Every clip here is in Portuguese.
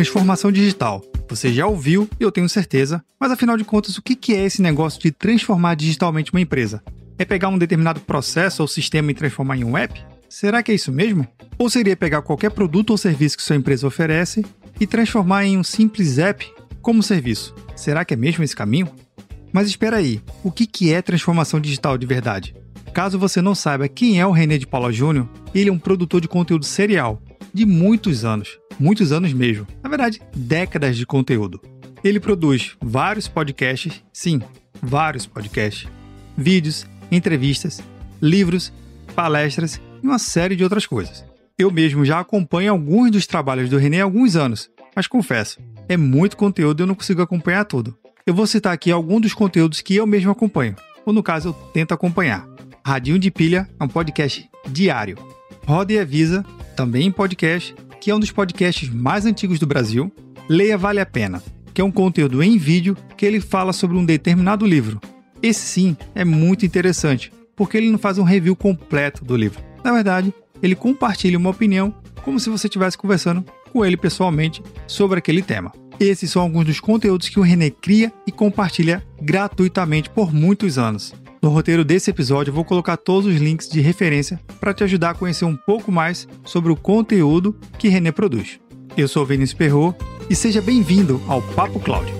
transformação digital. Você já ouviu, eu tenho certeza, mas afinal de contas, o que é esse negócio de transformar digitalmente uma empresa? É pegar um determinado processo ou sistema e transformar em um app? Será que é isso mesmo? Ou seria pegar qualquer produto ou serviço que sua empresa oferece e transformar em um simples app como serviço? Será que é mesmo esse caminho? Mas espera aí, o que é transformação digital de verdade? Caso você não saiba quem é o René de Paula Júnior, ele é um produtor de conteúdo serial de muitos anos, muitos anos mesmo, na verdade, décadas de conteúdo. Ele produz vários podcasts, sim, vários podcasts, vídeos, entrevistas, livros, palestras e uma série de outras coisas. Eu mesmo já acompanho alguns dos trabalhos do René há alguns anos, mas confesso, é muito conteúdo e eu não consigo acompanhar tudo. Eu vou citar aqui alguns dos conteúdos que eu mesmo acompanho, ou no caso eu tento acompanhar. Radinho de Pilha é um podcast diário. Roda e Avisa, também em podcast, que é um dos podcasts mais antigos do Brasil. Leia Vale a Pena, que é um conteúdo em vídeo que ele fala sobre um determinado livro. Esse sim é muito interessante, porque ele não faz um review completo do livro. Na verdade, ele compartilha uma opinião como se você estivesse conversando com ele pessoalmente sobre aquele tema. Esses são alguns dos conteúdos que o René cria e compartilha gratuitamente por muitos anos. No roteiro desse episódio, eu vou colocar todos os links de referência para te ajudar a conhecer um pouco mais sobre o conteúdo que René produz. Eu sou Vinícius Perro e seja bem-vindo ao Papo Cloud.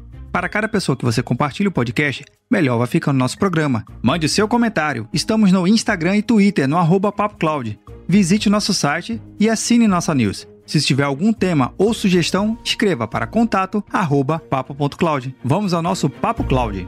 Para cada pessoa que você compartilha o podcast, melhor vai ficando nosso programa. Mande seu comentário. Estamos no Instagram e Twitter, no arroba PapoCloud. Visite nosso site e assine nossa news. Se tiver algum tema ou sugestão, escreva para contato papo.cloud. Vamos ao nosso Papo Cloud.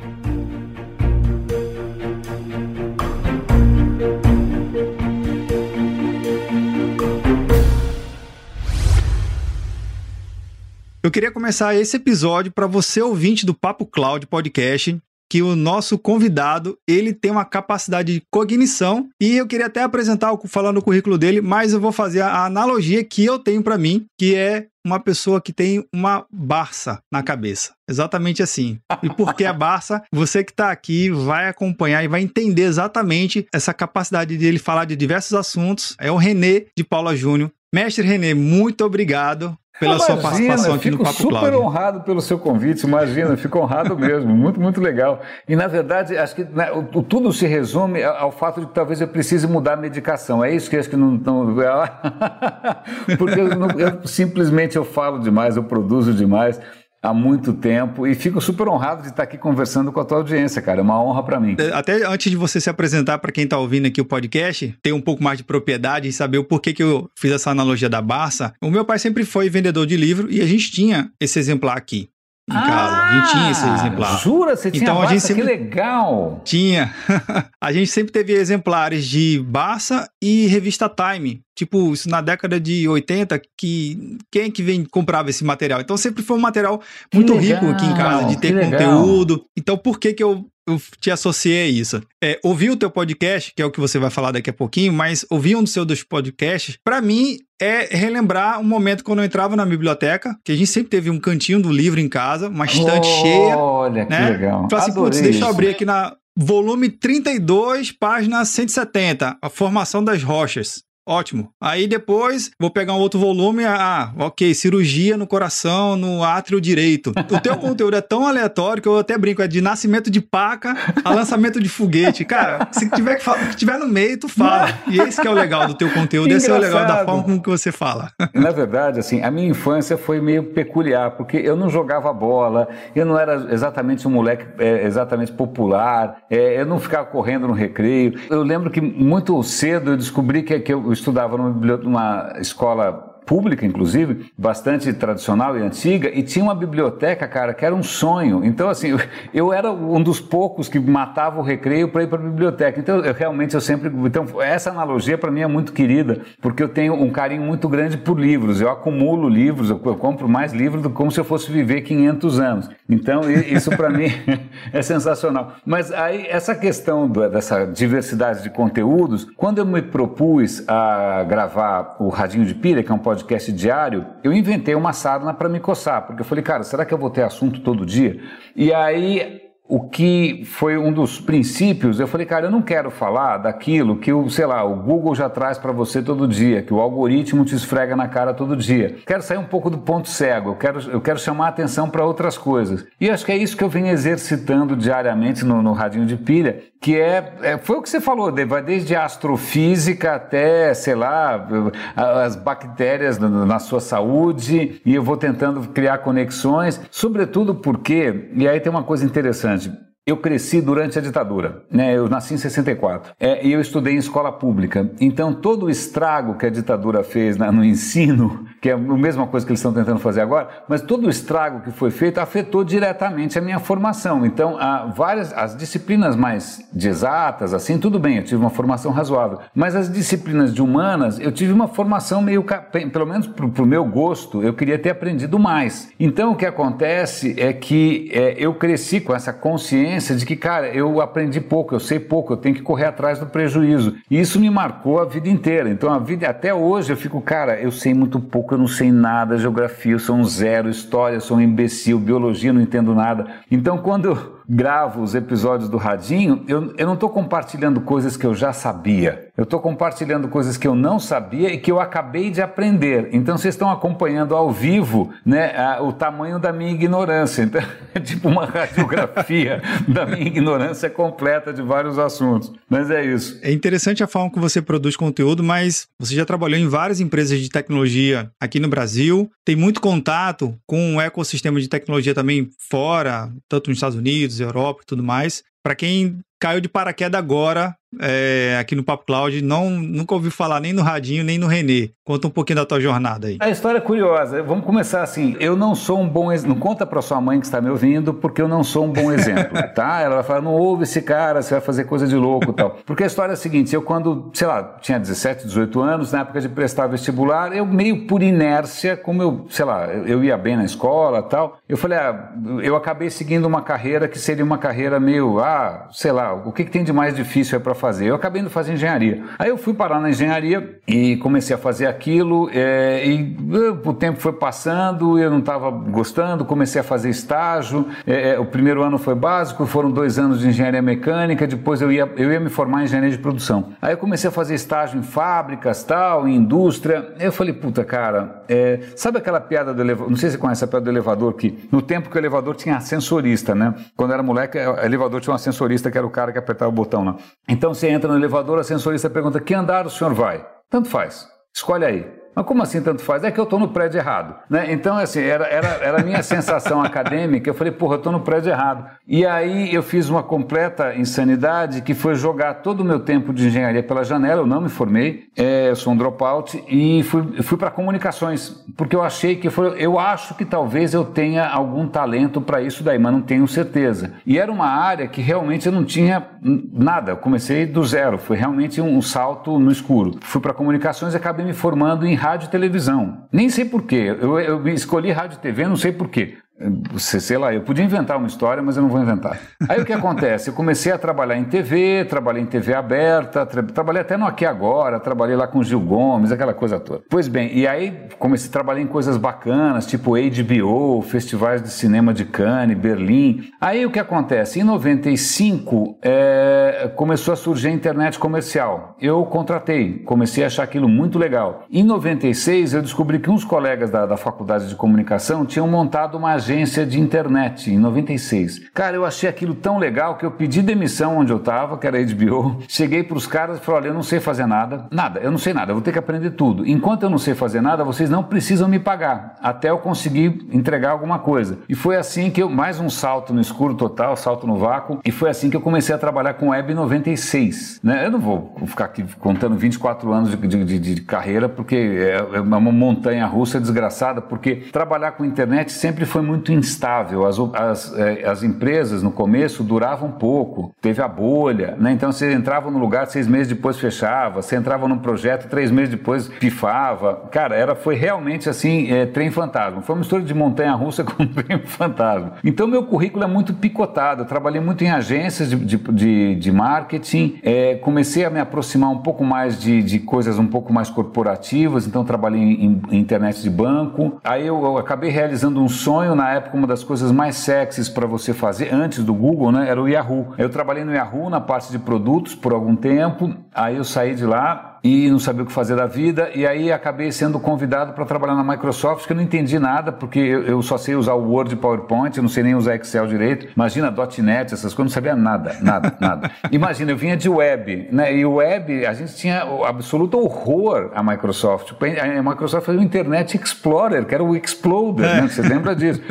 Eu queria começar esse episódio para você ouvinte do Papo Cloud Podcast, que o nosso convidado, ele tem uma capacidade de cognição e eu queria até apresentar falando o currículo dele, mas eu vou fazer a analogia que eu tenho para mim, que é uma pessoa que tem uma Barça na cabeça. Exatamente assim. E por que a Barça? Você que está aqui vai acompanhar e vai entender exatamente essa capacidade de ele falar de diversos assuntos. É o Renê de Paula Júnior. Mestre Renê, muito obrigado pela imagina, sua participação aqui no Papo Cláudio. super honrado pelo seu convite, imagina, fico honrado mesmo, muito, muito legal. E na verdade, acho que né, o, tudo se resume ao, fato de que talvez eu precise mudar a medicação. É isso que acho que não. não porque eu, eu, simplesmente eu falo demais, eu produzo demais há muito tempo e fico super honrado de estar aqui conversando com a tua audiência, cara. É uma honra para mim. É, até antes de você se apresentar para quem está ouvindo aqui o podcast, ter um pouco mais de propriedade e saber o porquê que eu fiz essa analogia da Barça. O meu pai sempre foi vendedor de livro e a gente tinha esse exemplar aqui em ah, casa. A gente tinha esse exemplar. Jura? Você tinha então, Barça? A gente sempre... Que legal! Tinha. a gente sempre teve exemplares de Barça e revista Time. Tipo, isso na década de 80, que quem é que vem comprava esse material? Então sempre foi um material muito rico aqui em casa, de ter conteúdo. Então por que que eu eu te associei a isso. É, ouvir o teu podcast, que é o que você vai falar daqui a pouquinho, mas ouvir um dos seus podcasts, para mim é relembrar um momento quando eu entrava na biblioteca, que a gente sempre teve um cantinho do livro em casa, uma estante Olha, cheia. Olha, né? que legal. Falei assim, putz, deixa eu abrir aqui na volume 32, página 170, a formação das rochas. Ótimo. Aí depois vou pegar um outro volume. Ah, ok, cirurgia no coração, no átrio direito. O teu conteúdo é tão aleatório que eu até brinco, é de nascimento de paca a lançamento de foguete. Cara, se tiver que, que tiver no meio, tu fala. E esse que é o legal do teu conteúdo, esse é o legal da forma como que você fala. Na verdade, assim, a minha infância foi meio peculiar, porque eu não jogava bola, eu não era exatamente um moleque é, exatamente popular, é, eu não ficava correndo no recreio. Eu lembro que muito cedo eu descobri que, que eu estudava numa, numa escola pública, inclusive, bastante tradicional e antiga, e tinha uma biblioteca, cara, que era um sonho. Então, assim, eu, era um dos poucos que matava o recreio para ir para a biblioteca. Então, eu, realmente, eu sempre. Então, essa analogia para mim é muito querida, porque eu tenho um carinho muito grande por livros. Eu acumulo livros, eu, compro mais livros do que como se eu fosse viver 500 anos. Então, isso para mim é sensacional. Mas aí, essa questão dessa diversidade de conteúdos, quando eu me propus a gravar o Radinho de Pilha, que é um podcast diário, eu inventei uma sarna para me coçar, porque eu falei, cara, será que eu vou ter assunto todo dia? E aí o que foi um dos princípios, eu falei, cara, eu não quero falar daquilo que o, sei lá, o Google já traz para você todo dia, que o algoritmo te esfrega na cara todo dia. Quero sair um pouco do ponto cego, eu quero, eu quero chamar atenção para outras coisas. E acho que é isso que eu venho exercitando diariamente no, no radinho de pilha, que é, é, foi o que você falou, vai desde astrofísica até, sei lá, as bactérias na sua saúde, e eu vou tentando criar conexões, sobretudo porque, e aí tem uma coisa interessante, interessante. Eu cresci durante a ditadura, né? Eu nasci em 64 é, e eu estudei em escola pública. Então todo o estrago que a ditadura fez na, no ensino, que é a mesma coisa que eles estão tentando fazer agora, mas todo o estrago que foi feito afetou diretamente a minha formação. Então há várias as disciplinas mais exatas, assim tudo bem, eu tive uma formação razoável, mas as disciplinas de humanas eu tive uma formação meio, pelo menos para o meu gosto, eu queria ter aprendido mais. Então o que acontece é que é, eu cresci com essa consciência consciência de que, cara, eu aprendi pouco, eu sei pouco, eu tenho que correr atrás do prejuízo. E isso me marcou a vida inteira. Então, a vida até hoje eu fico, cara, eu sei muito pouco, eu não sei nada, geografia, eu sou um zero, história, eu sou um imbecil, biologia, não entendo nada. Então, quando gravo os episódios do Radinho, eu, eu não estou compartilhando coisas que eu já sabia. Eu estou compartilhando coisas que eu não sabia e que eu acabei de aprender. Então vocês estão acompanhando ao vivo né, a, o tamanho da minha ignorância. Então é tipo uma radiografia da minha ignorância completa de vários assuntos. Mas é isso. É interessante a forma que você produz conteúdo, mas você já trabalhou em várias empresas de tecnologia aqui no Brasil, tem muito contato com o ecossistema de tecnologia também fora, tanto nos Estados Unidos Unidos, Europa e tudo mais. Para quem caiu de paraquedas agora é, aqui no Papo Cloud, não, nunca ouvi falar nem no Radinho, nem no Renê. Conta um pouquinho da tua jornada aí. A história é curiosa. Vamos começar assim. Eu não sou um bom exemplo. Não conta para sua mãe que está me ouvindo, porque eu não sou um bom exemplo, tá? Ela vai falar, não ouve esse cara, você vai fazer coisa de louco e tal. Porque a história é a seguinte, eu quando, sei lá, tinha 17, 18 anos, na época de prestar vestibular, eu meio por inércia, como eu, sei lá, eu ia bem na escola e tal, eu falei, ah, eu acabei seguindo uma carreira que seria uma carreira meio, ah, sei lá, o que, que tem de mais difícil é para fazer? Eu acabei indo fazer engenharia. Aí eu fui parar na engenharia e comecei a fazer aquilo, é, e uh, o tempo foi passando, eu não estava gostando, comecei a fazer estágio. É, é, o primeiro ano foi básico, foram dois anos de engenharia mecânica, depois eu ia, eu ia me formar em engenharia de produção. Aí eu comecei a fazer estágio em fábricas, tal, em indústria. Eu falei, puta cara, é, sabe aquela piada do elevador? Não sei se você conhece a piada do elevador, que no tempo que o elevador tinha ascensorista, né? Quando era moleque, o elevador tinha um ascensorista que era o cara que apertava o botão lá. Então você entra no elevador, a sensorista pergunta: que andar o senhor vai? Tanto faz, escolhe aí. Mas como assim tanto faz? É que eu estou no prédio errado. Né? Então, assim, era, era, era a minha sensação acadêmica. Eu falei, porra, eu estou no prédio errado. E aí eu fiz uma completa insanidade que foi jogar todo o meu tempo de engenharia pela janela. Eu não me formei, é, eu sou um dropout e fui, fui para comunicações, porque eu achei que foi. Eu acho que talvez eu tenha algum talento para isso daí, mas não tenho certeza. E era uma área que realmente eu não tinha nada. Eu comecei do zero, foi realmente um, um salto no escuro. Fui para comunicações e acabei me formando em rádio e televisão. Nem sei porquê. Eu, eu escolhi rádio e TV, não sei porquê sei lá, eu podia inventar uma história, mas eu não vou inventar. Aí o que acontece? Eu comecei a trabalhar em TV, trabalhei em TV aberta, tra trabalhei até no Aqui Agora, trabalhei lá com Gil Gomes, aquela coisa toda. Pois bem, e aí comecei a trabalhar em coisas bacanas, tipo HBO, festivais de cinema de Cannes, Berlim. Aí o que acontece? Em 95 é, começou a surgir a internet comercial. Eu contratei, comecei a achar aquilo muito legal. Em 96 eu descobri que uns colegas da, da faculdade de comunicação tinham montado uma agência agência de internet em 96. Cara, eu achei aquilo tão legal que eu pedi demissão onde eu estava, que era HBO. Cheguei para os caras e falei: olha, eu não sei fazer nada. Nada, eu não sei nada, eu vou ter que aprender tudo. Enquanto eu não sei fazer nada, vocês não precisam me pagar, até eu conseguir entregar alguma coisa. E foi assim que eu, mais um salto no escuro total, salto no vácuo, e foi assim que eu comecei a trabalhar com Web 96. Né? Eu não vou ficar aqui contando 24 anos de, de, de, de carreira, porque é, é uma montanha russa desgraçada, porque trabalhar com internet sempre foi muito instável. As, as, é, as empresas no começo duravam pouco, teve a bolha, né? então você entrava no lugar, seis meses depois fechava, você entrava num projeto, três meses depois pifava. Cara, era, foi realmente assim, é, trem fantasma. Foi uma mistura de montanha russa com trem fantasma. Então meu currículo é muito picotado. Eu trabalhei muito em agências de, de, de, de marketing, é, comecei a me aproximar um pouco mais de, de coisas um pouco mais corporativas, então trabalhei em, em internet de banco. Aí eu, eu, acabei realizando um sonho, na época, uma das coisas mais sexys para você fazer, antes do Google, né, era o Yahoo. Eu trabalhei no Yahoo na parte de produtos por algum tempo, aí eu saí de lá, e não sabia o que fazer da vida, e aí acabei sendo convidado para trabalhar na Microsoft, que eu não entendi nada, porque eu, só sei usar o Word e PowerPoint, eu não sei nem usar Excel direito. Imagina .NET, essas coisas, eu não sabia nada, nada, nada. Imagina, eu vinha de web, né? E o web, a gente tinha o absoluto horror à Microsoft. A Microsoft fazia o Internet Explorer, que era o Exploder, é. né? Você lembra disso?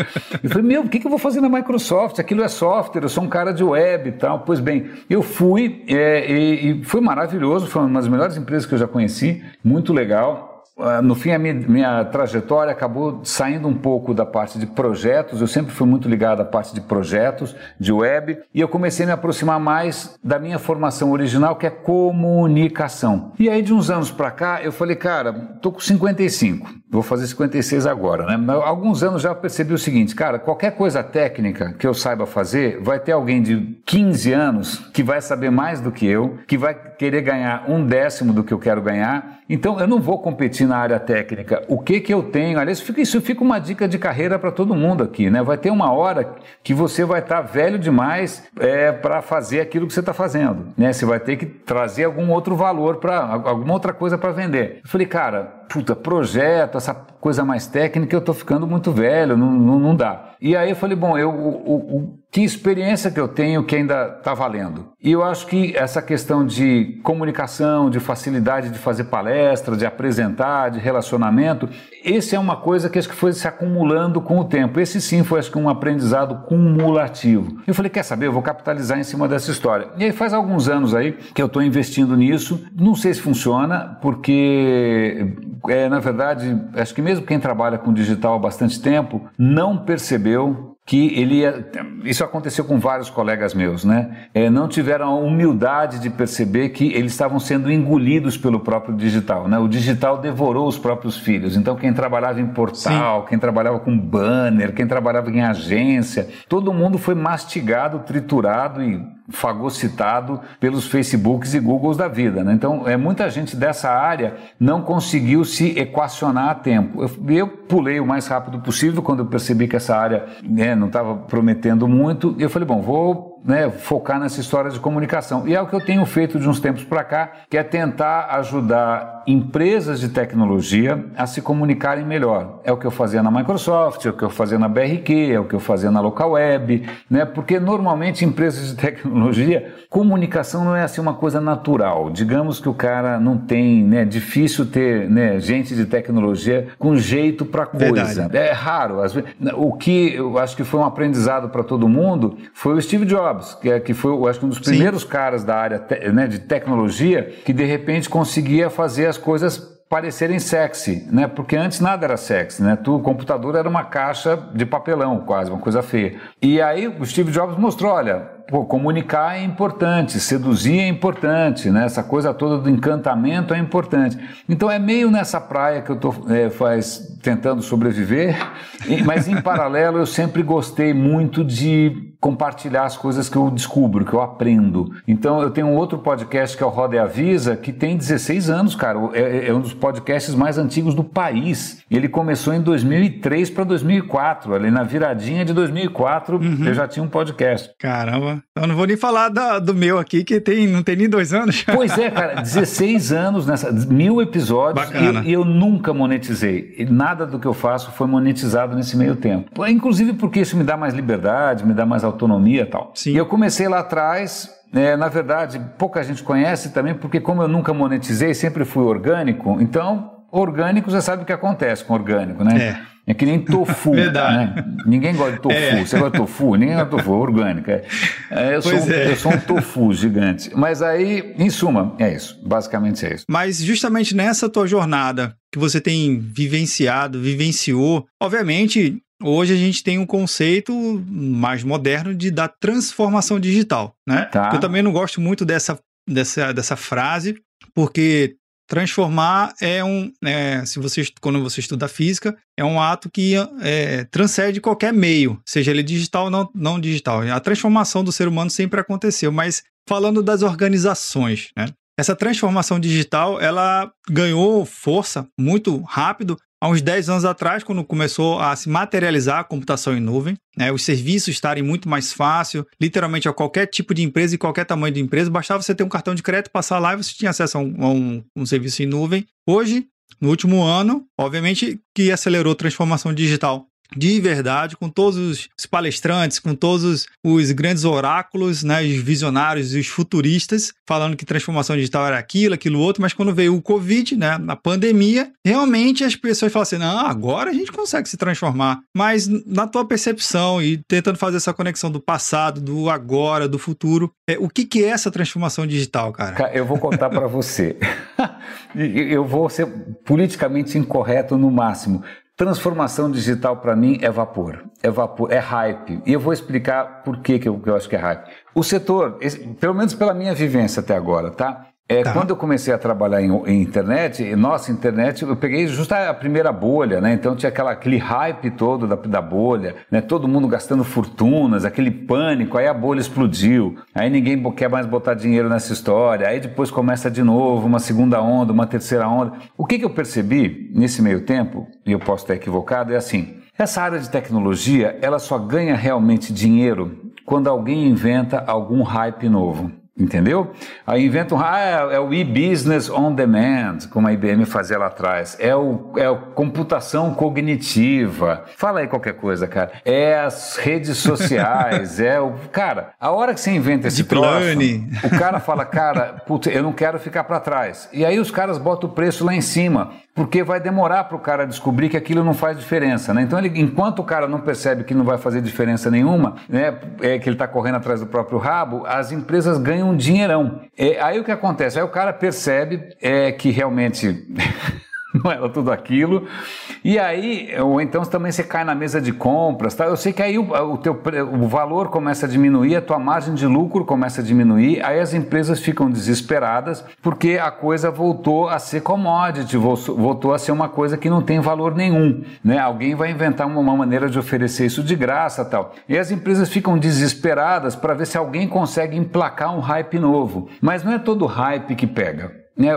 Eu falei, meu, o que, que eu vou fazer na Microsoft? Aquilo é software, eu sou um cara de web e tal. Pois bem, eu fui é, e, e foi maravilhoso, foi uma das melhores empresas que eu já conheci, muito legal. Ah, no fim, a minha, minha, trajetória acabou saindo um pouco da parte de projetos. Eu sempre fui muito ligado à parte de projetos, de web, e eu comecei a me aproximar mais da minha formação original, que é comunicação. E aí, de uns anos para cá, eu falei, cara, tô com 55, vou fazer 56 agora, né? Há alguns anos já percebi o seguinte, cara, qualquer coisa técnica que eu saiba fazer, vai ter alguém de 15 anos que vai saber mais do que eu, que vai querer ganhar um décimo do que eu quero ganhar. Então, eu não vou competir na área técnica, o que que eu tenho? Aliás, isso fica uma dica de carreira para todo mundo aqui, né? Vai ter uma hora que você vai estar tá velho demais é, para fazer aquilo que você está fazendo, né? Você vai ter que trazer algum outro valor para alguma outra coisa para vender. Eu falei, cara, puta, projeto, essa coisa mais técnica, eu estou ficando muito velho, não, não, não, dá. E aí eu falei, bom, eu, o, o, que experiência que eu tenho que ainda está valendo? E eu acho que essa questão de comunicação, de facilidade de fazer palestra, de apresentar, de relacionamento, esse é uma coisa que acho que foi se acumulando com o tempo. Esse sim foi acho que um aprendizado cumulativo. Eu falei, quer saber, eu vou capitalizar em cima dessa história. E aí faz alguns anos aí que eu estou investindo nisso. Não sei se funciona, porque é, na verdade, acho que mesmo quem trabalha com digital há bastante tempo não percebeu que ele ia, isso aconteceu com vários colegas meus, né? É, não tiveram a humildade de perceber que eles estavam sendo engolidos pelo próprio digital, né? O digital devorou os próprios filhos. Então quem trabalhava em portal, Sim. quem trabalhava com banner, quem trabalhava em agência, todo mundo foi mastigado, triturado e fagocitado pelos Facebooks e Googles da vida. Né? Então, é, muita gente dessa área não conseguiu se equacionar a tempo. Eu, eu pulei o mais rápido possível quando eu percebi que essa área né, não estava prometendo muito. Eu falei, bom, vou né, focar nessa história de comunicação. E é o que eu tenho feito de uns tempos para cá, que é tentar ajudar empresas de tecnologia a se comunicarem melhor. É o que eu fazia na Microsoft, é o que eu fazia na BRQ, é o que eu fazia na Local Web, né? Porque normalmente empresas de tecnologia, comunicação não é assim uma coisa natural. Digamos que o cara não tem, né, difícil ter, né, gente de tecnologia com jeito para coisa. Verdade. É raro. O que eu acho que foi um aprendizado para todo mundo foi o Steve Jobs Jobs, que, é, que foi, eu acho que um dos primeiros Sim. caras da área te, né, de tecnologia que de repente conseguia fazer as coisas parecerem sexy, né? Porque antes nada era sexy, né? Tu, o computador era uma caixa de papelão, quase, uma coisa feia. E aí o Steve Jobs mostrou, olha, pô, comunicar é importante, seduzir é importante, né? Essa coisa toda do encantamento é importante. Então é meio nessa praia que eu estou é, faz tentando sobreviver, mas em paralelo eu sempre gostei muito de compartilhar as coisas que eu descubro, que eu aprendo. Então eu tenho um outro podcast que é o Roda e Avisa, que tem 16 anos, cara. É, é um dos podcasts mais antigos do país. Ele começou em 2003 para 2004, ali na viradinha de 2004 uhum. eu já tinha um podcast. Caramba, eu não vou nem falar da, do meu aqui, que tem, não tem nem dois anos. Pois é, cara, 16 anos nessa, mil episódios e, e eu nunca monetizei. Nada do que eu faço foi monetizado nesse meio tempo. Inclusive porque isso me dá mais liberdade, me dá mais autonomia e tal. Sim. E eu comecei lá atrás, é, na verdade, pouca gente conhece também, porque como eu nunca monetizei, sempre fui orgânico, então orgânico você sabe o que acontece com orgânico, né? É. É que nem tofu. Verdade. Né? Ninguém gosta de tofu. É. Você gosta de tofu? Ninguém gosta de tofu, orgânico. É. é eu, sou, é. eu sou um tofu gigante. Mas aí, em suma, é isso. Basicamente é isso. Mas justamente nessa tua jornada que você tem vivenciado, vivenciou, obviamente Hoje a gente tem um conceito mais moderno de da transformação digital, né? Tá. Eu também não gosto muito dessa, dessa, dessa frase, porque transformar é um, é, se você quando você estuda física, é um ato que é, transcende qualquer meio, seja ele digital ou não, não digital. A transformação do ser humano sempre aconteceu, mas falando das organizações, né? Essa transformação digital, ela ganhou força muito rápido há uns 10 anos atrás, quando começou a se materializar a computação em nuvem, né, os serviços estarem muito mais fácil, literalmente a qualquer tipo de empresa e qualquer tamanho de empresa, bastava você ter um cartão de crédito, passar lá e você tinha acesso a um, a um, um serviço em nuvem. Hoje, no último ano, obviamente que acelerou a transformação digital de verdade, com todos os palestrantes, com todos os grandes oráculos, né, os visionários e os futuristas, falando que transformação digital era aquilo, aquilo outro, mas quando veio o Covid, né, na pandemia, realmente as pessoas falam assim: não, agora a gente consegue se transformar. Mas na tua percepção e tentando fazer essa conexão do passado, do agora, do futuro, é, o que, que é essa transformação digital, cara? Eu vou contar para você. eu vou ser politicamente incorreto no máximo. Transformação digital para mim é vapor, é vapor, é hype. E eu vou explicar por que, que, eu, que eu acho que é hype. O setor, esse, pelo menos pela minha vivência até agora, tá? É, tá. Quando eu comecei a trabalhar em, em, internet, nossa internet, eu peguei justo a primeira bolha, né? Então tinha aquela, aquele hype todo da, da bolha, né? Todo mundo gastando fortunas, aquele pânico, aí a bolha explodiu, aí ninguém quer mais botar dinheiro nessa história, aí depois começa de novo uma segunda onda, uma terceira onda. O que, que eu percebi nesse meio tempo, e eu posso estar equivocado, é assim, essa área de tecnologia, ela só ganha realmente dinheiro quando alguém inventa algum hype novo. Entendeu? Aí inventam, ah, é, é o e-business on demand, como a IBM fazia lá atrás. É o, é a computação cognitiva. Fala aí qualquer coisa, cara. É as redes sociais, é o. Cara, a hora que você inventa esse Deep troço, o cara fala, cara, putz, eu não quero ficar para trás. E aí os caras botam o preço lá em cima porque vai demorar para o cara descobrir que aquilo não faz diferença, né? Então, ele, enquanto o cara não percebe que não vai fazer diferença nenhuma, né, é que ele está correndo atrás do próprio rabo, as empresas ganham um dinheirão. É, aí o que acontece? Aí o cara percebe é, que realmente não era tudo aquilo. E aí, ou então também você cai na mesa de compras, tá? Eu sei que aí o, o, teu, o valor começa a diminuir, a tua margem de lucro começa a diminuir, aí as empresas ficam desesperadas porque a coisa voltou a ser commodity, voltou a ser uma coisa que não tem valor nenhum, né? Alguém vai inventar uma, maneira de oferecer isso de graça, tal. E as empresas ficam desesperadas para ver se alguém consegue emplacar um hype novo. Mas não é todo hype que pega né,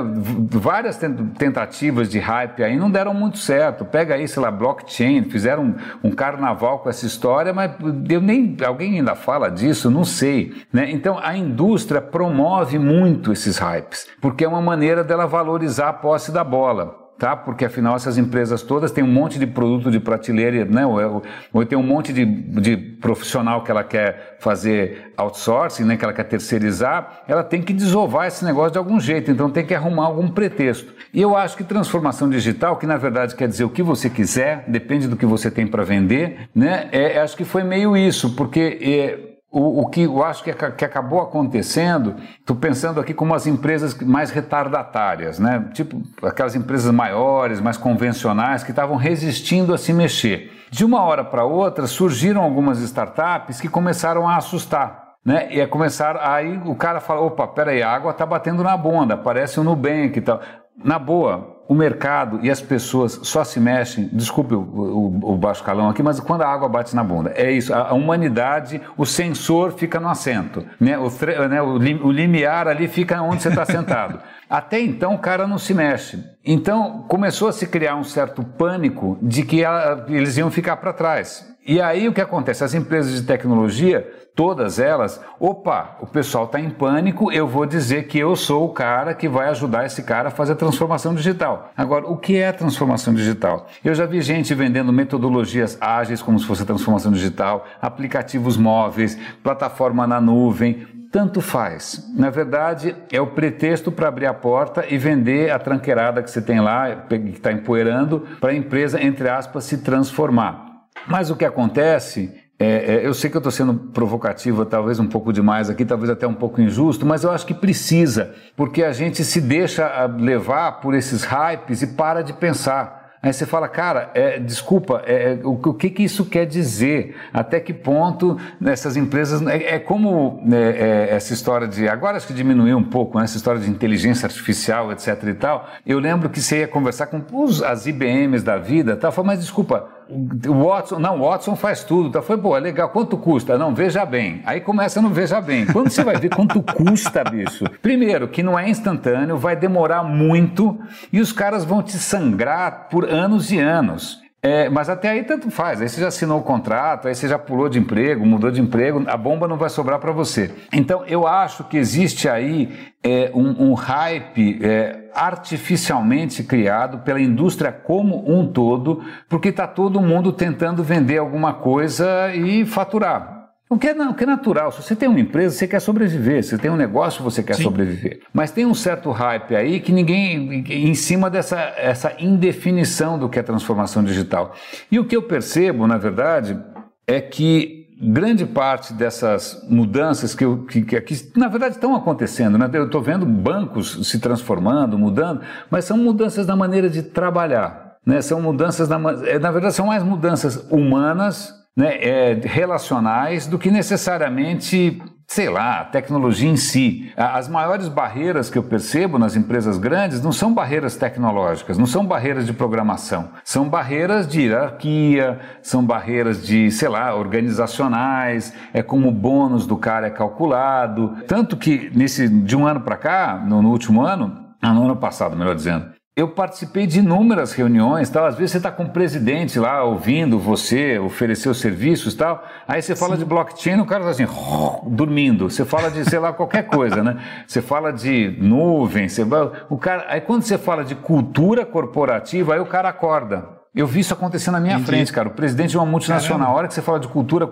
várias tentativas de hype aí não deram muito certo. Pega aí, sei lá, blockchain, fizeram um, um carnaval com essa história, mas eu nem alguém ainda fala disso, não sei. Né? Então a indústria promove muito esses hypes, porque é uma maneira dela valorizar a posse da bola tá? Porque afinal essas empresas todas têm um monte de produto de prateleira, né? Ou, ou tem um monte de, de profissional que ela quer fazer outsourcing, né? Que ela quer terceirizar, ela tem que desovar esse negócio de algum jeito, então tem que arrumar algum pretexto. E eu acho que transformação digital, que na verdade quer dizer o que você quiser, depende do que você tem para vender, né? É, acho que foi meio isso, porque é, o, o, que eu acho que, que acabou acontecendo, estou pensando aqui como as empresas mais retardatárias, né? tipo aquelas empresas maiores, mais convencionais, que estavam resistindo a se mexer. De uma hora para outra surgiram algumas startups que começaram a assustar. Né? E é começar aí o cara fala, opa, peraí, a água está batendo na bunda, parece um Nubank e tal. Na boa, o mercado e as pessoas só se mexem, desculpe o, o, o, baixo calão aqui, mas quando a água bate na bunda. É isso, a, a humanidade, o sensor fica no assento, né? o, né? o, o limiar ali fica onde você está sentado. Até então o cara não se mexe. Então começou a se criar um certo pânico de que ela, eles iam ficar para trás. E aí o que acontece? As empresas de tecnologia, todas elas, opa, o pessoal está em pânico, eu vou dizer que eu sou o cara que vai ajudar esse cara a fazer a transformação digital. Agora, o que é transformação digital? Eu já vi gente vendendo metodologias ágeis como se fosse transformação digital, aplicativos móveis, plataforma na nuvem, tanto faz. Na verdade, é o pretexto para abrir a porta e vender a tranqueirada que você tem lá, que está empoeirando, para a empresa, entre aspas, se transformar. Mas o que acontece é, é, eu sei que eu estou sendo provocativa, talvez um pouco demais aqui, talvez até um pouco injusto, mas eu acho que precisa, porque a gente se deixa ah, levar por esses hypes e para de pensar. Aí você fala, cara, é, desculpa, é, é, o, o, que, que isso quer dizer? Até que ponto essas empresas. É, é como né, essa história de. Agora acho que diminuiu um pouco, né, essa história de inteligência artificial, etc e tal. Eu lembro que você ia conversar com os, as IBMs da vida, tal, falou, mas desculpa, o Watson, não, o Watson faz tudo, tá? Foi, pô, é legal, quanto custa? Não, veja bem. Aí começa a não veja bem. Quando você vai ver quanto custa, bicho? Primeiro, que não é instantâneo, vai demorar muito e os caras vão te sangrar por anos e anos. É, mas até aí tanto faz. Aí você já assinou o contrato, aí você já pulou de emprego, mudou de emprego, a bomba não vai sobrar para você. Então eu acho que existe aí é, um, um, hype é, artificialmente criado pela indústria como um todo, porque está todo mundo tentando vender alguma coisa e faturar. O que, é, o que é natural, se você tem uma empresa, você quer sobreviver, se você tem um negócio, você quer Sim. sobreviver. Mas tem um certo hype aí que ninguém, em cima dessa essa indefinição do que é transformação digital. E o que eu percebo, na verdade, é que grande parte dessas mudanças que, eu, que, que aqui, na verdade, estão acontecendo. Né? Eu estou vendo bancos se transformando, mudando, mas são mudanças na maneira de trabalhar. Né? São mudanças, na, é, na verdade, são mais mudanças humanas né, é, relacionais do que necessariamente, sei lá, a tecnologia em si. As maiores barreiras que eu percebo nas empresas grandes não são barreiras tecnológicas, não são barreiras de programação, são barreiras de hierarquia, são barreiras de, sei lá, organizacionais, é como o bônus do cara é calculado. Tanto que nesse de um ano para cá, no, no último ano, ah, no ano passado, melhor dizendo, eu participei de inúmeras reuniões, tal. Às vezes você está com o presidente lá ouvindo você oferecer os serviços, tal. Aí você fala Sim. de blockchain, o cara está assim dormindo. Você fala de sei lá qualquer coisa, né? Você fala de nuvem, você o cara. Aí quando você fala de cultura corporativa, aí o cara acorda. Eu vi isso acontecer na minha Entendi. frente, cara. O presidente de uma multinacional, Caramba. a hora que você fala de cultura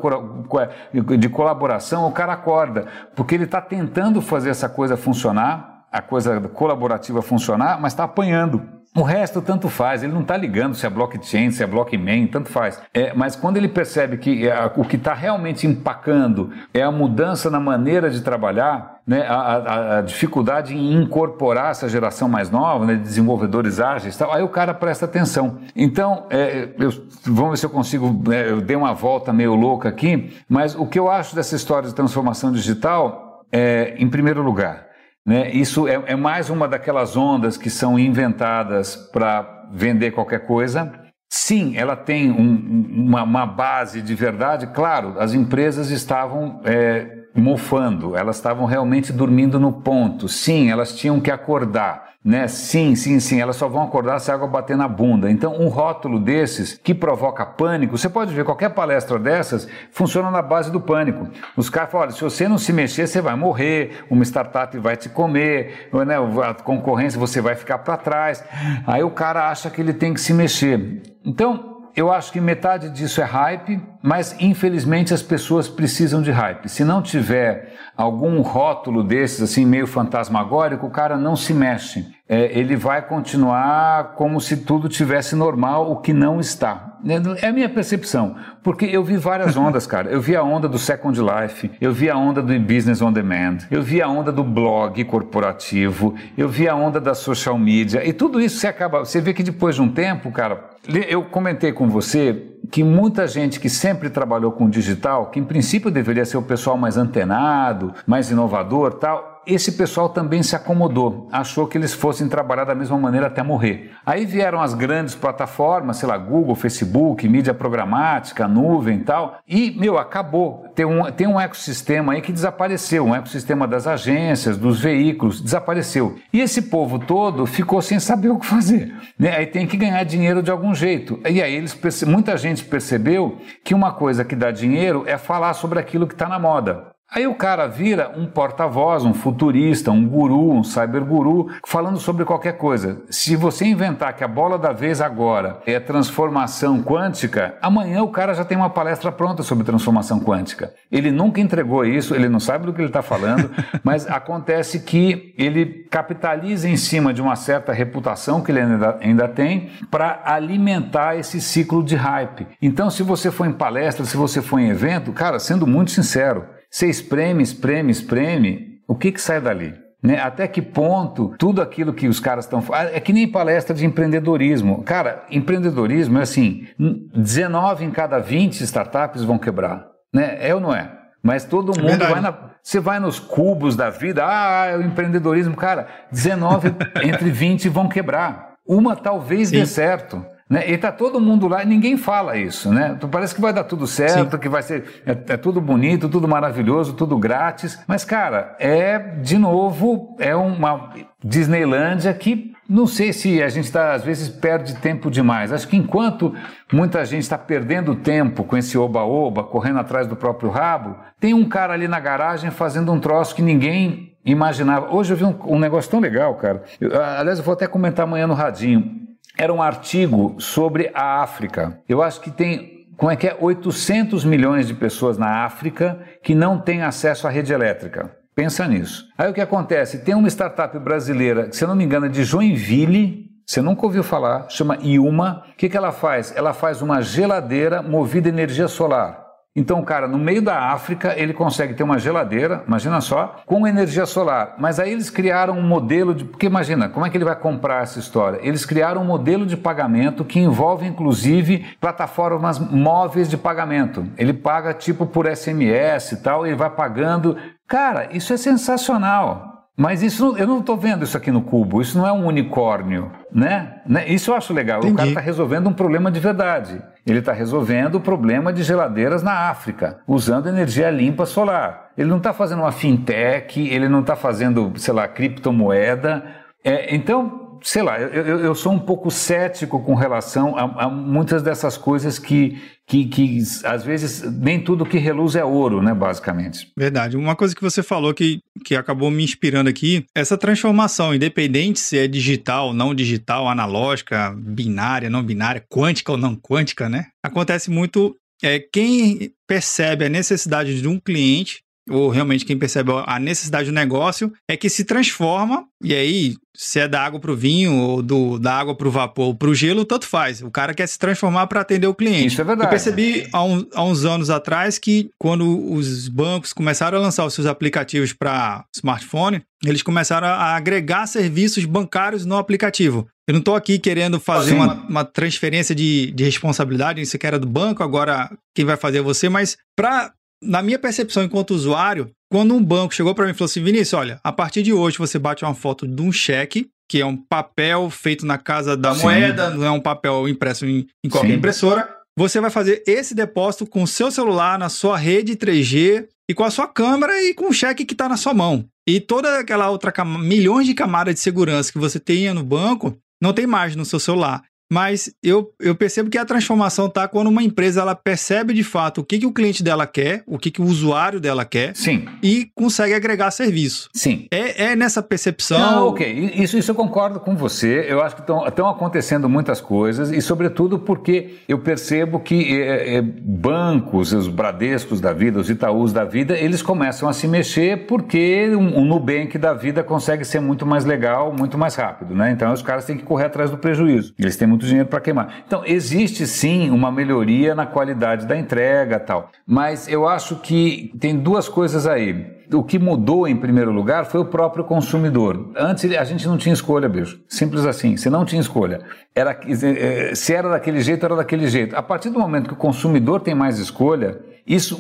de colaboração, o cara acorda, porque ele está tentando fazer essa coisa funcionar a coisa colaborativa funcionar, mas está apanhando. O resto tanto faz, ele não está ligando se é blockchain, se é blockchain, tanto faz. É, mas quando ele percebe que é, o que está realmente empacando é a mudança na maneira de trabalhar, né, a, a, a, dificuldade em incorporar essa geração mais nova, né, de desenvolvedores ágeis, tal, aí o cara presta atenção. Então, é, eu, vamos ver se eu consigo, né, eu dei uma volta meio louca aqui, mas o que eu acho dessa história de transformação digital é, em primeiro lugar, né? Isso é, é mais uma daquelas ondas que são inventadas para vender qualquer coisa. Sim, ela tem um, uma, uma, base de verdade. Claro, as empresas estavam é, mofando, elas estavam realmente dormindo no ponto. Sim, elas tinham que acordar. Né? Sim, sim, sim, elas só vão acordar se a água bater na bunda. Então, um rótulo desses que provoca pânico, você pode ver qualquer palestra dessas funciona na base do pânico. Os caras falam: olha, se você não se mexer, você vai morrer, uma startup vai te comer, né? a concorrência você vai ficar para trás. Aí o cara acha que ele tem que se mexer. Então, eu acho que metade disso é hype, mas infelizmente as pessoas precisam de hype. Se não tiver algum rótulo desses, assim, meio fantasmagórico, o cara não se mexe. É, ele vai continuar como se tudo tivesse normal, o que não está. É a minha percepção, porque eu vi várias ondas, cara. Eu vi a onda do Second Life, eu vi a onda do Business on Demand, eu vi a onda do blog corporativo, eu vi a onda da social media, e tudo isso você acaba. Você vê que depois de um tempo, cara, eu comentei com você que muita gente que sempre trabalhou com digital, que em princípio deveria ser o pessoal mais antenado, mais inovador tal, esse pessoal também se acomodou, achou que eles fossem trabalhar da mesma maneira até morrer. Aí vieram as grandes plataformas, sei lá, Google, Facebook, mídia programática, nuvem e tal, e, meu, acabou. Tem um, tem um ecossistema aí que desapareceu, um ecossistema das agências, dos veículos, desapareceu. E esse povo todo ficou sem saber o que fazer. Né? Aí tem que ganhar dinheiro de algum jeito. E aí eles muita gente percebeu que uma coisa que dá dinheiro é falar sobre aquilo que está na moda. Aí o cara vira um porta-voz, um futurista, um guru, um cyberguru, falando sobre qualquer coisa. Se você inventar que a bola da vez agora é transformação quântica, amanhã o cara já tem uma palestra pronta sobre transformação quântica. Ele nunca entregou isso, ele não sabe do que ele está falando, mas acontece que ele capitaliza em cima de uma certa reputação que ele ainda, ainda tem para alimentar esse ciclo de hype. Então, se você for em palestra, se você for em evento, cara, sendo muito sincero, você espreme, espreme, espreme, o que, que sai dali? Né? Até que ponto tudo aquilo que os caras estão. É que nem palestra de empreendedorismo. Cara, empreendedorismo é assim: 19 em cada 20 startups vão quebrar. Né? É ou não é? Mas todo é mundo é vai na. Você vai nos cubos da vida, ah, é o empreendedorismo, cara, 19 entre 20 vão quebrar. Uma talvez Sim. dê certo. Né? E está todo mundo lá e ninguém fala isso, né? Então, parece que vai dar tudo certo, Sim. que vai ser é, é, tudo bonito, tudo maravilhoso, tudo grátis. Mas, cara, é de novo é uma Disneylândia que não sei se a gente está, às vezes, perde tempo demais. Acho que enquanto muita gente está perdendo tempo com esse oba-oba, correndo atrás do próprio rabo, tem um cara ali na garagem fazendo um troço que ninguém imaginava. Hoje eu vi um, um negócio tão legal, cara. Eu, aliás, eu vou até comentar amanhã no Radinho era um artigo sobre a África. Eu acho que tem, como é que é, 800 milhões de pessoas na África que não têm acesso à rede elétrica. Pensa nisso. Aí o que acontece? Tem uma startup brasileira, se eu não me engano, é de Joinville, você nunca ouviu falar, chama Iuma. O que, que ela faz? Ela faz uma geladeira movida a energia solar. Então, cara, no meio da África, ele consegue ter uma geladeira, imagina só, com energia solar. Mas aí eles criaram um modelo de. Porque imagina, como é que ele vai comprar essa história? Eles criaram um modelo de pagamento que envolve, inclusive, plataformas móveis de pagamento. Ele paga tipo por SMS e tal, ele vai pagando. Cara, isso é sensacional. Mas isso eu não estou vendo isso aqui no cubo. Isso não é um unicórnio, né? né? Isso eu acho legal. Entendi. O cara está resolvendo um problema de verdade. Ele está resolvendo o problema de geladeiras na África, usando energia limpa solar. Ele não está fazendo uma fintech, ele não está fazendo, sei lá, criptomoeda. É, então, sei lá, eu, eu, sou um pouco cético com relação a, a muitas dessas coisas que, que, que, às vezes, nem tudo que reluz é ouro, né, basicamente. Verdade. Uma coisa que você falou que, que acabou me inspirando aqui, essa transformação, independente se é digital, não digital, analógica, binária, não binária, quântica ou não quântica, né? Acontece muito é quem percebe a necessidade de um cliente ou realmente quem percebe a necessidade do negócio, é que se transforma, e aí, se é da água para o vinho, ou do, da água para o vapor, ou para o gelo, tanto faz. O cara quer se transformar para atender o cliente. Isso é verdade. Eu percebi há, um, há uns anos atrás que, quando os bancos começaram a lançar os seus aplicativos para smartphone, eles começaram a agregar serviços bancários no aplicativo. Eu não estou aqui querendo fazer uma, uma, transferência de, de responsabilidade, isso que era do banco, agora quem vai fazer é você, mas para na minha percepção enquanto usuário, quando um banco chegou para mim e falou assim: Vinícius, olha, a partir de hoje você bate uma foto de um cheque, que é um papel feito na casa da Sim. moeda, não é um papel impresso em, em qualquer Sim. impressora. Você vai fazer esse depósito com o seu celular, na sua rede 3G e com a sua câmera e com o cheque que está na sua mão. E toda aquela outra milhões de camadas de segurança que você tenha no banco, não tem mais no seu celular. Mas eu, eu percebo que a transformação está quando uma empresa ela percebe de fato o que, que o cliente dela quer, o que, que o usuário dela quer. Sim. E consegue agregar serviço. Sim. É, é nessa percepção. Não, ok. Isso, isso eu concordo com você. Eu acho que estão acontecendo muitas coisas e, sobretudo, porque eu percebo que é, é, bancos, os Bradescos da vida, os Itaús da vida, eles começam a se mexer porque um, um Nubank da vida consegue ser muito mais legal, muito mais rápido. Né? Então, os caras têm que correr atrás do prejuízo. Eles têm muito muito dinheiro para queimar. Então, existe sim uma melhoria na qualidade da entrega tal. Mas eu acho que tem duas coisas aí. O que mudou em primeiro lugar foi o próprio consumidor. Antes a gente não tinha escolha, bicho. Simples assim. Você não tinha escolha. Era, eh, se era daquele jeito, era daquele jeito. A partir do momento que o consumidor tem mais escolha, isso,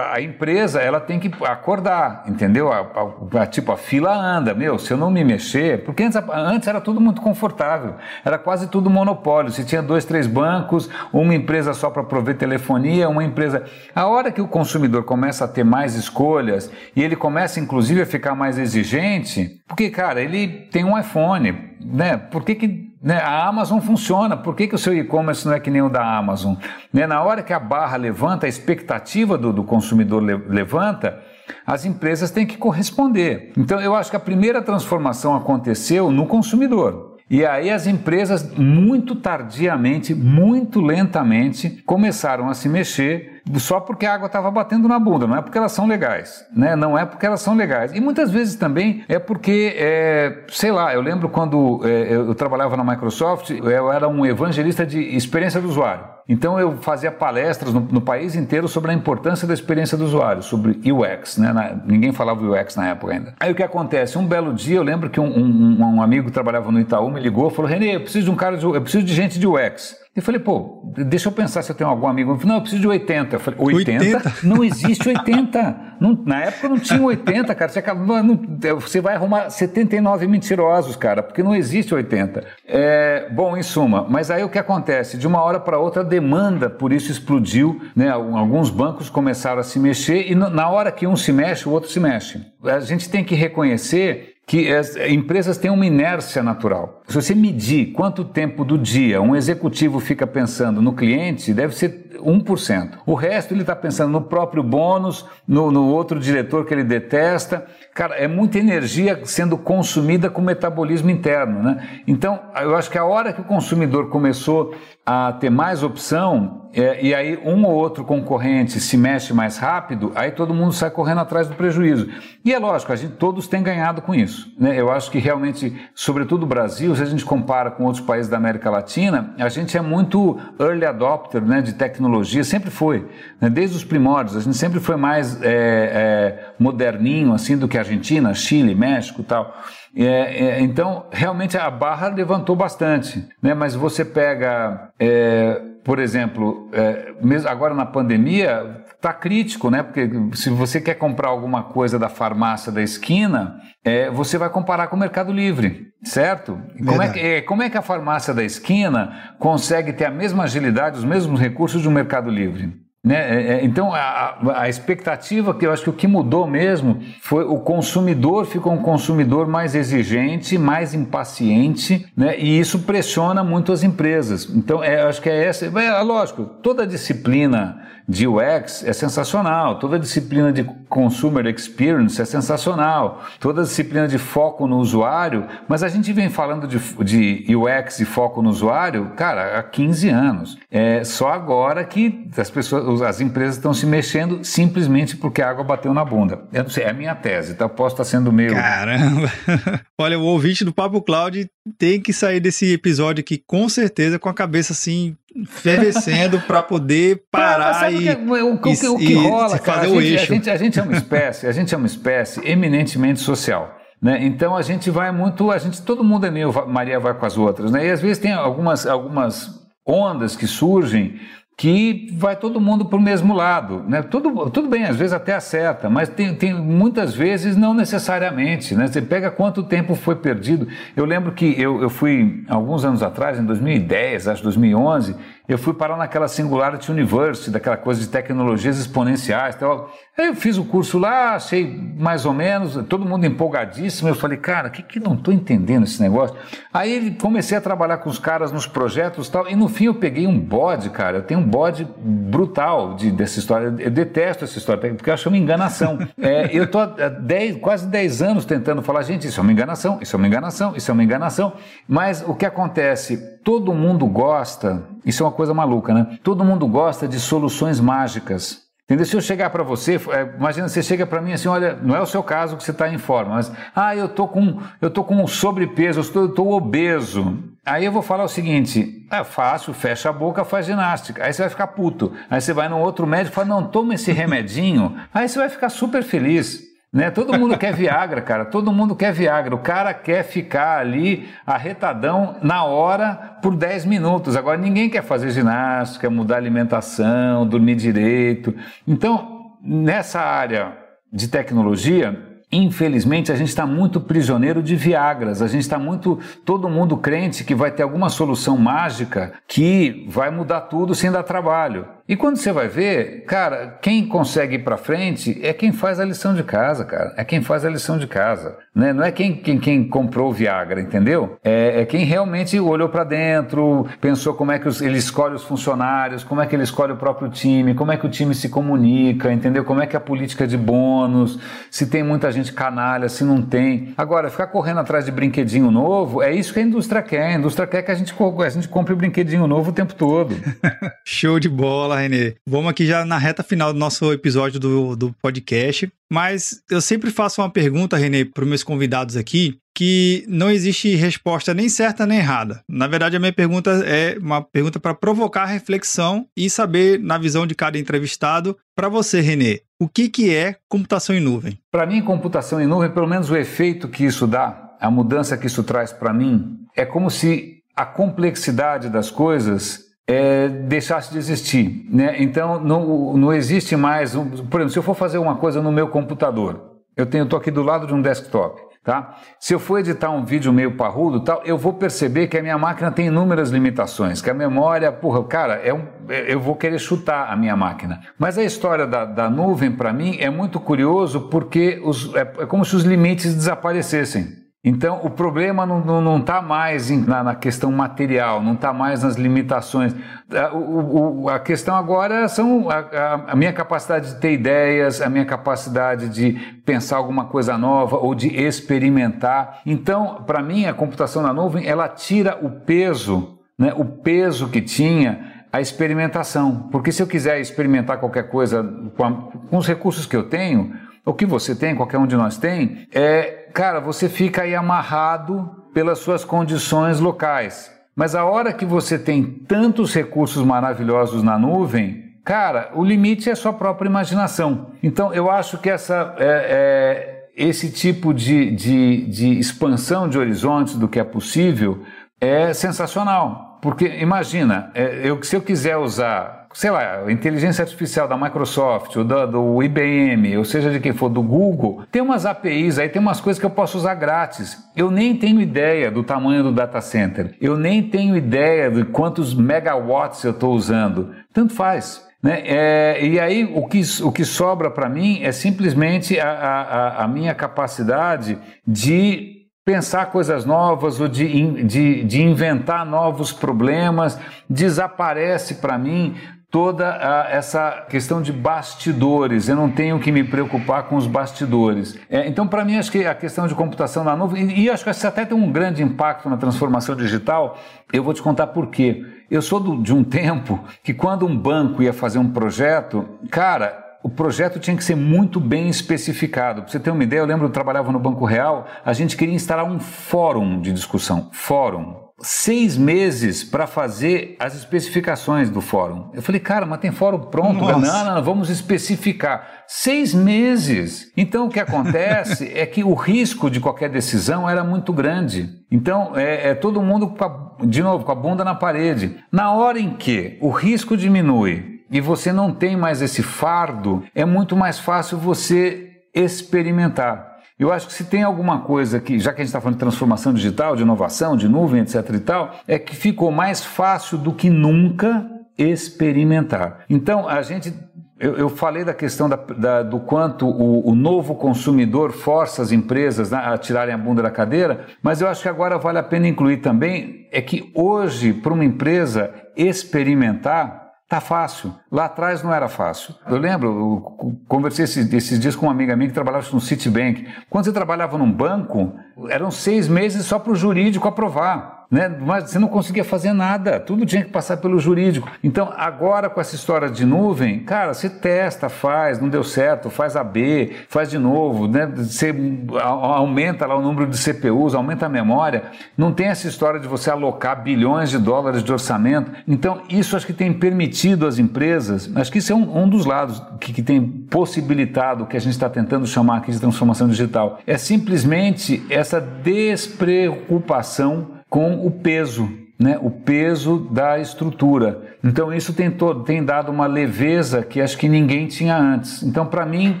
a empresa, ela tem que acordar, entendeu? A, a, a, tipo, a fila anda, meu, se eu não me mexer, porque antes, antes era tudo muito confortável, era quase tudo monopólio, você tinha dois, três bancos, uma empresa só para prover telefonia, uma empresa... A hora que o consumidor começa a ter mais escolhas e ele começa, inclusive, a ficar mais exigente, porque, cara, ele tem um iPhone, né? Por que que né? A Amazon funciona, por que, que o seu e-commerce não é que nem o da Amazon? Né? Na hora que a barra levanta, a expectativa do, do consumidor le levanta, as empresas têm que corresponder. Então, eu acho que a primeira transformação aconteceu no consumidor. E aí as empresas, muito tardiamente, muito lentamente, começaram a se mexer só porque a água estava batendo na bunda, não é porque elas são legais, né? Não é porque elas são legais. E muitas vezes também é porque, é, sei lá, eu lembro quando é, eu trabalhava na Microsoft, eu era um evangelista de experiência do usuário. Então eu fazia palestras no, no, país inteiro sobre a importância da experiência do usuário, sobre UX, né? Na, ninguém falava UX na época ainda. Aí o que acontece? Um belo dia eu lembro que um, um, um amigo que trabalhava no Itaú me ligou e falou: Renê, eu preciso de um cara, de, eu preciso de gente de UX. Eu falei, pô, deixa eu pensar se eu tenho algum amigo. Falei, não, eu preciso de 80. Eu falei, 80? 80? Não existe 80. Não, na época não tinha 80, cara. Você, acaba, não, você vai arrumar 79 mentirosos, cara, porque não existe 80. É, bom, em suma, mas aí o que acontece? De uma hora para outra, a demanda por isso explodiu. Né? Alguns bancos começaram a se mexer e na hora que um se mexe, o outro se mexe. A gente tem que reconhecer que as empresas têm uma inércia natural. Se você medir quanto tempo do dia um executivo fica pensando no cliente, deve ser 1%. O resto ele está pensando no próprio bônus, no, no, outro diretor que ele detesta. Cara, é muita energia sendo consumida com metabolismo interno. Né? Então, eu acho que a hora que o consumidor começou a ter mais opção, é, e aí um ou outro concorrente se mexe mais rápido, aí todo mundo sai correndo atrás do prejuízo. E é lógico, a gente todos têm ganhado com isso. Né? Eu acho que realmente, sobretudo o Brasil, se a gente compara com outros países da América Latina, a gente é muito early adopter né, de tecnologia, sempre foi. Né? Desde os primórdios, a gente sempre foi mais é, é, moderninho assim do que a Argentina, Chile, México tal. É, é, então, realmente a barra levantou bastante, né? mas você pega, é, por exemplo, é, mesmo agora na pandemia, está crítico, né? Porque se você quer comprar alguma coisa da farmácia da esquina, é, você vai comparar com o Mercado Livre, certo? Como é, que, é, como é que a farmácia da esquina consegue ter a mesma agilidade, os mesmos recursos de um Mercado Livre? Né? É, é, então, a, a, expectativa que eu acho que o que mudou mesmo foi o consumidor ficou um consumidor mais exigente, mais impaciente, né? e isso pressiona muito as empresas. Então, é, acho que é essa. É, lógico, toda disciplina de UX é sensacional, toda disciplina de consumer experience é sensacional, toda disciplina de foco no usuário, mas a gente vem falando de, de UX e foco no usuário, cara, há 15 anos. É só agora que as pessoas, as empresas estão se mexendo simplesmente porque a água bateu na bunda. Eu não sei, é a minha tese, então posso estar sendo meio. Caramba! Olha, o ouvinte do Papo Cloud tem que sair desse episódio aqui com certeza com a cabeça assim fervescendo para poder parar e, que, o, o, que, o que rola, cara, a gente, a, gente, a gente é uma espécie, a gente é uma espécie eminentemente social. Né? Então a gente vai muito, a gente, todo mundo é meio Maria vai com as outras, né? E às vezes tem algumas, algumas ondas que surgem que vai todo mundo para o mesmo lado. Né? Tudo, tudo bem, às vezes até acerta, mas tem, tem muitas vezes não necessariamente. Né? Você pega quanto tempo foi perdido. Eu lembro que eu, eu fui, alguns anos atrás, em 2010, acho 2011, eu fui parar naquela Singularity University, daquela coisa de tecnologias exponenciais. Tal. Aí eu fiz o curso lá, achei mais ou menos, todo mundo empolgadíssimo. Eu falei, cara, o que, que não estou entendendo esse negócio? Aí comecei a trabalhar com os caras nos projetos e tal, e no fim eu peguei um bode, cara. Eu tenho um bode brutal de, dessa história. Eu detesto essa história, porque eu acho uma enganação. é, eu estou há dez, quase 10 anos tentando falar, gente, isso é uma enganação, isso é uma enganação, isso é uma enganação. Mas o que acontece? Todo mundo gosta, isso é uma coisa maluca, né? Todo mundo gosta de soluções mágicas. Entendeu? Se eu chegar para você, é, imagina, você chega para mim assim, olha, não é o seu caso que você está em forma, mas, ah, eu tô com, eu tô com sobrepeso, eu estou, obeso. Aí eu vou falar o seguinte, é fácil, fecha a boca, faz ginástica. Aí você vai ficar puto. Aí você vai num outro médico e fala, não, toma esse remedinho. Aí você vai ficar super feliz. Né? Todo mundo quer Viagra, cara. Todo mundo quer Viagra. O cara quer ficar ali arretadão na hora por 10 minutos. Agora, ninguém quer fazer ginástica, mudar alimentação, dormir direito. Então, nessa área de tecnologia, Infelizmente, a gente está muito prisioneiro de Viagras, a gente está muito, todo mundo crente que vai ter alguma solução mágica que vai mudar tudo sem dar trabalho. E quando você vai ver, cara, quem consegue ir para frente é quem faz a lição de casa, cara. É quem faz a lição de casa. Né? Não é quem, quem, quem comprou o Viagra, entendeu? É, é quem realmente olhou para dentro, pensou como é que os, ele escolhe os funcionários, como é que ele escolhe o próprio time, como é que o time se comunica, entendeu? Como é que é a política de bônus, se tem muita gente canalha, se não tem. Agora, ficar correndo atrás de brinquedinho novo, é isso que a indústria quer. A indústria quer que a gente, a gente compre brinquedinho novo o tempo todo. Show de bola. Renê. Vamos aqui já na reta final do nosso episódio do, do podcast. Mas eu sempre faço uma pergunta, Renê, para os meus convidados aqui, que não existe resposta nem certa nem errada. Na verdade, a minha pergunta é uma pergunta para provocar reflexão e saber, na visão de cada entrevistado, para você, Renê, o que, que é computação em nuvem? Para mim, computação em nuvem, pelo menos o efeito que isso dá, a mudança que isso traz para mim, é como se a complexidade das coisas é, deixasse de existir. Né? Então, não, não existe mais. Um, por exemplo, se eu for fazer uma coisa no meu computador, eu estou aqui do lado de um desktop. Tá? Se eu for editar um vídeo meio parrudo, tal, eu vou perceber que a minha máquina tem inúmeras limitações, que a memória, porra, cara, é um, é, eu vou querer chutar a minha máquina. Mas a história da, da nuvem, para mim, é muito curioso porque os, é, é como se os limites desaparecessem. Então, o problema não está mais em, na, na, questão material, não está mais nas limitações. A, o, o, a questão agora são a, a, a, minha capacidade de ter ideias, a minha capacidade de pensar alguma coisa nova ou de experimentar. Então, para mim, a computação na nuvem, ela tira o peso, né, o peso que tinha a experimentação. Porque se eu quiser experimentar qualquer coisa com, com os recursos que eu tenho, o que você tem, qualquer um de nós tem, é, cara, você fica aí amarrado pelas suas condições locais. Mas a hora que você tem tantos recursos maravilhosos na nuvem, cara, o limite é sua própria imaginação. Então eu acho que essa é, é, esse tipo de, de, de expansão de horizontes do que é possível é sensacional. Porque imagina, é, eu, se eu quiser usar sei lá, inteligência artificial da Microsoft, ou do IBM, ou seja de quem for, do Google, tem umas APIs aí, tem umas coisas que eu posso usar grátis. Eu nem tenho ideia do tamanho do data center. Eu nem tenho ideia de quantos megawatts eu estou usando. Tanto faz. Né? É, e aí o que, o que sobra para mim é simplesmente a, a, a minha capacidade de pensar coisas novas ou de, de, de inventar novos problemas, desaparece para mim toda a, essa questão de bastidores. Eu não tenho que me preocupar com os bastidores. É, então, para mim, acho que a questão de computação na nuvem, e, e acho que isso até tem um grande impacto na transformação digital, eu vou te contar por quê. Eu sou do, de um tempo que quando um banco ia fazer um projeto, cara, o projeto tinha que ser muito bem especificado. Para você ter uma ideia, eu lembro eu trabalhava no Banco Real, a gente queria instalar um fórum de discussão. Fórum seis meses para fazer as especificações do fórum. Eu falei, cara, mas tem fórum pronto? Não, não, não, vamos especificar. Seis meses. Então o que acontece é que o risco de qualquer decisão era muito grande. Então é, é todo mundo, a, de novo, com a bunda na parede. Na hora em que o risco diminui e você não tem mais esse fardo, é muito mais fácil você experimentar. Eu acho que se tem alguma coisa que, já que a gente está falando de transformação digital, de inovação, de nuvem, etc e tal, é que ficou mais fácil do que nunca experimentar. Então, a gente eu, eu, falei da questão da, da, do quanto o, o, novo consumidor força as empresas né, a tirarem a bunda da cadeira, mas eu acho que agora vale a pena incluir também é que hoje, para uma empresa experimentar, Tá fácil. Lá atrás não era fácil. Eu lembro, eu conversei esses, esses, dias com uma amiga minha que trabalhava no Citibank. Quando você trabalhava num banco, eram seis meses só para o jurídico aprovar. Né? Mas você não conseguia fazer nada, tudo tinha que passar pelo jurídico. Então, agora com essa história de nuvem, cara, você testa, faz, não deu certo, faz a B, faz de novo, né? Você aumenta lá o número de CPUs, aumenta a memória. Não tem essa história de você alocar bilhões de dólares de orçamento. Então, isso acho que tem permitido às empresas, acho que isso é um, um dos lados que, que tem possibilitado o que a gente está tentando chamar aqui de transformação digital. É simplesmente essa despreocupação com o peso né, o peso da estrutura. Então isso tem, todo, tem dado uma leveza que acho que ninguém tinha antes. Então para mim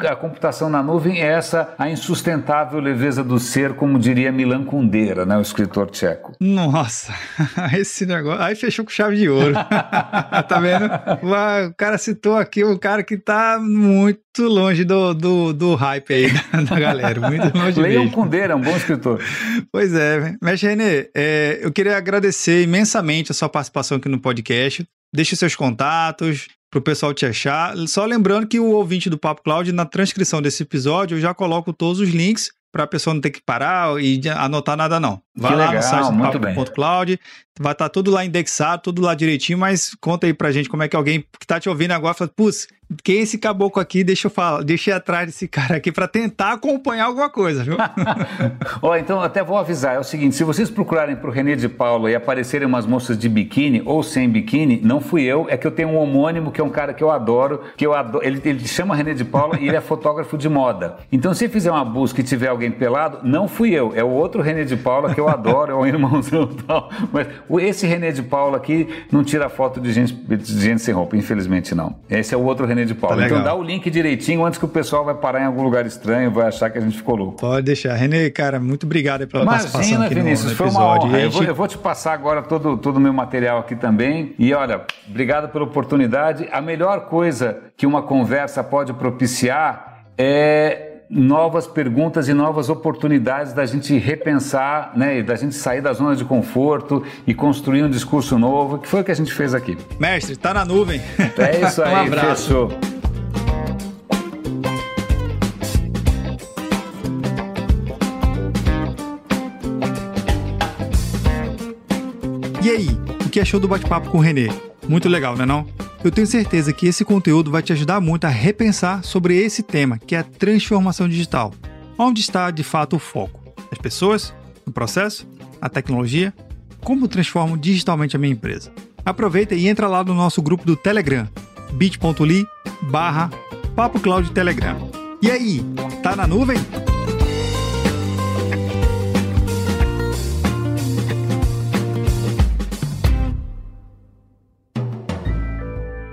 a computação na nuvem é essa a insustentável leveza do ser, como diria Milan Kundera, né, o escritor tcheco. Nossa, esse negócio, aí fechou com chave de ouro. tá vendo? O cara citou aqui um cara que tá muito longe do, do, do hype aí da, da galera, muito longe Leiam Kundera, é um bom escritor. Pois é, mestre Renê, é, eu queria agradecer imensamente a sua participação aqui no podcast. Deixe seus contatos para o pessoal te achar. Só lembrando que o ouvinte do Papo Cloud, na transcrição desse episódio, eu já coloco todos os links para a pessoa não ter que parar e anotar nada, não. Vai que lá legal, no site do Papo.cloud, vai estar tá tudo lá indexado, tudo lá direitinho, mas conta aí pra gente como é que alguém que tá te ouvindo agora fala, putz, quem é esse caboclo aqui? Deixa eu falar, deixa eu ir atrás desse cara aqui para tentar acompanhar alguma coisa, viu? oh, então até vou avisar, é o seguinte, se vocês procurarem pro René de Paula e aparecerem umas moças de biquíni ou sem biquíni, não fui eu, é que eu tenho um homônimo que é um cara que eu adoro, que eu adoro, ele, ele chama René de Paula e ele é fotógrafo de moda. Então se fizer uma busca e tiver alguém pelado, não fui eu, é o outro René de Paula que eu adoro, é um irmãozão e tal, mas esse René de Paula aqui não tira foto de gente, de gente sem roupa, infelizmente não. Esse é o outro René de Paula. Tá então dá o link direitinho antes que o pessoal vai parar em algum lugar estranho, vai achar que a gente ficou louco. Pode deixar. Renê, cara, muito obrigado pela Imagina, participação aqui Vinícius, no, no foi uma honra. Eu, vou, eu vou te passar agora todo, todo o meu material aqui também. E olha, obrigado pela oportunidade. A melhor coisa que uma conversa pode propiciar é novas perguntas e novas oportunidades da gente repensar, né, da gente sair da zona de conforto e construir um discurso novo, que foi o que a gente fez aqui. Mestre, tá na nuvem. É isso aí, um abraço. fechou. E aí, que achou do bate-papo com o Renê? Muito legal, né não? Eu tenho certeza que esse conteúdo vai te ajudar muito a repensar sobre esse tema, que é a transformação digital. Onde está de fato o foco? As pessoas? O processo? A tecnologia? Como transformo digitalmente a minha empresa? Aproveita e entra lá no nosso grupo do Telegram, bit.ly barra Telegram. E aí, tá na nuvem?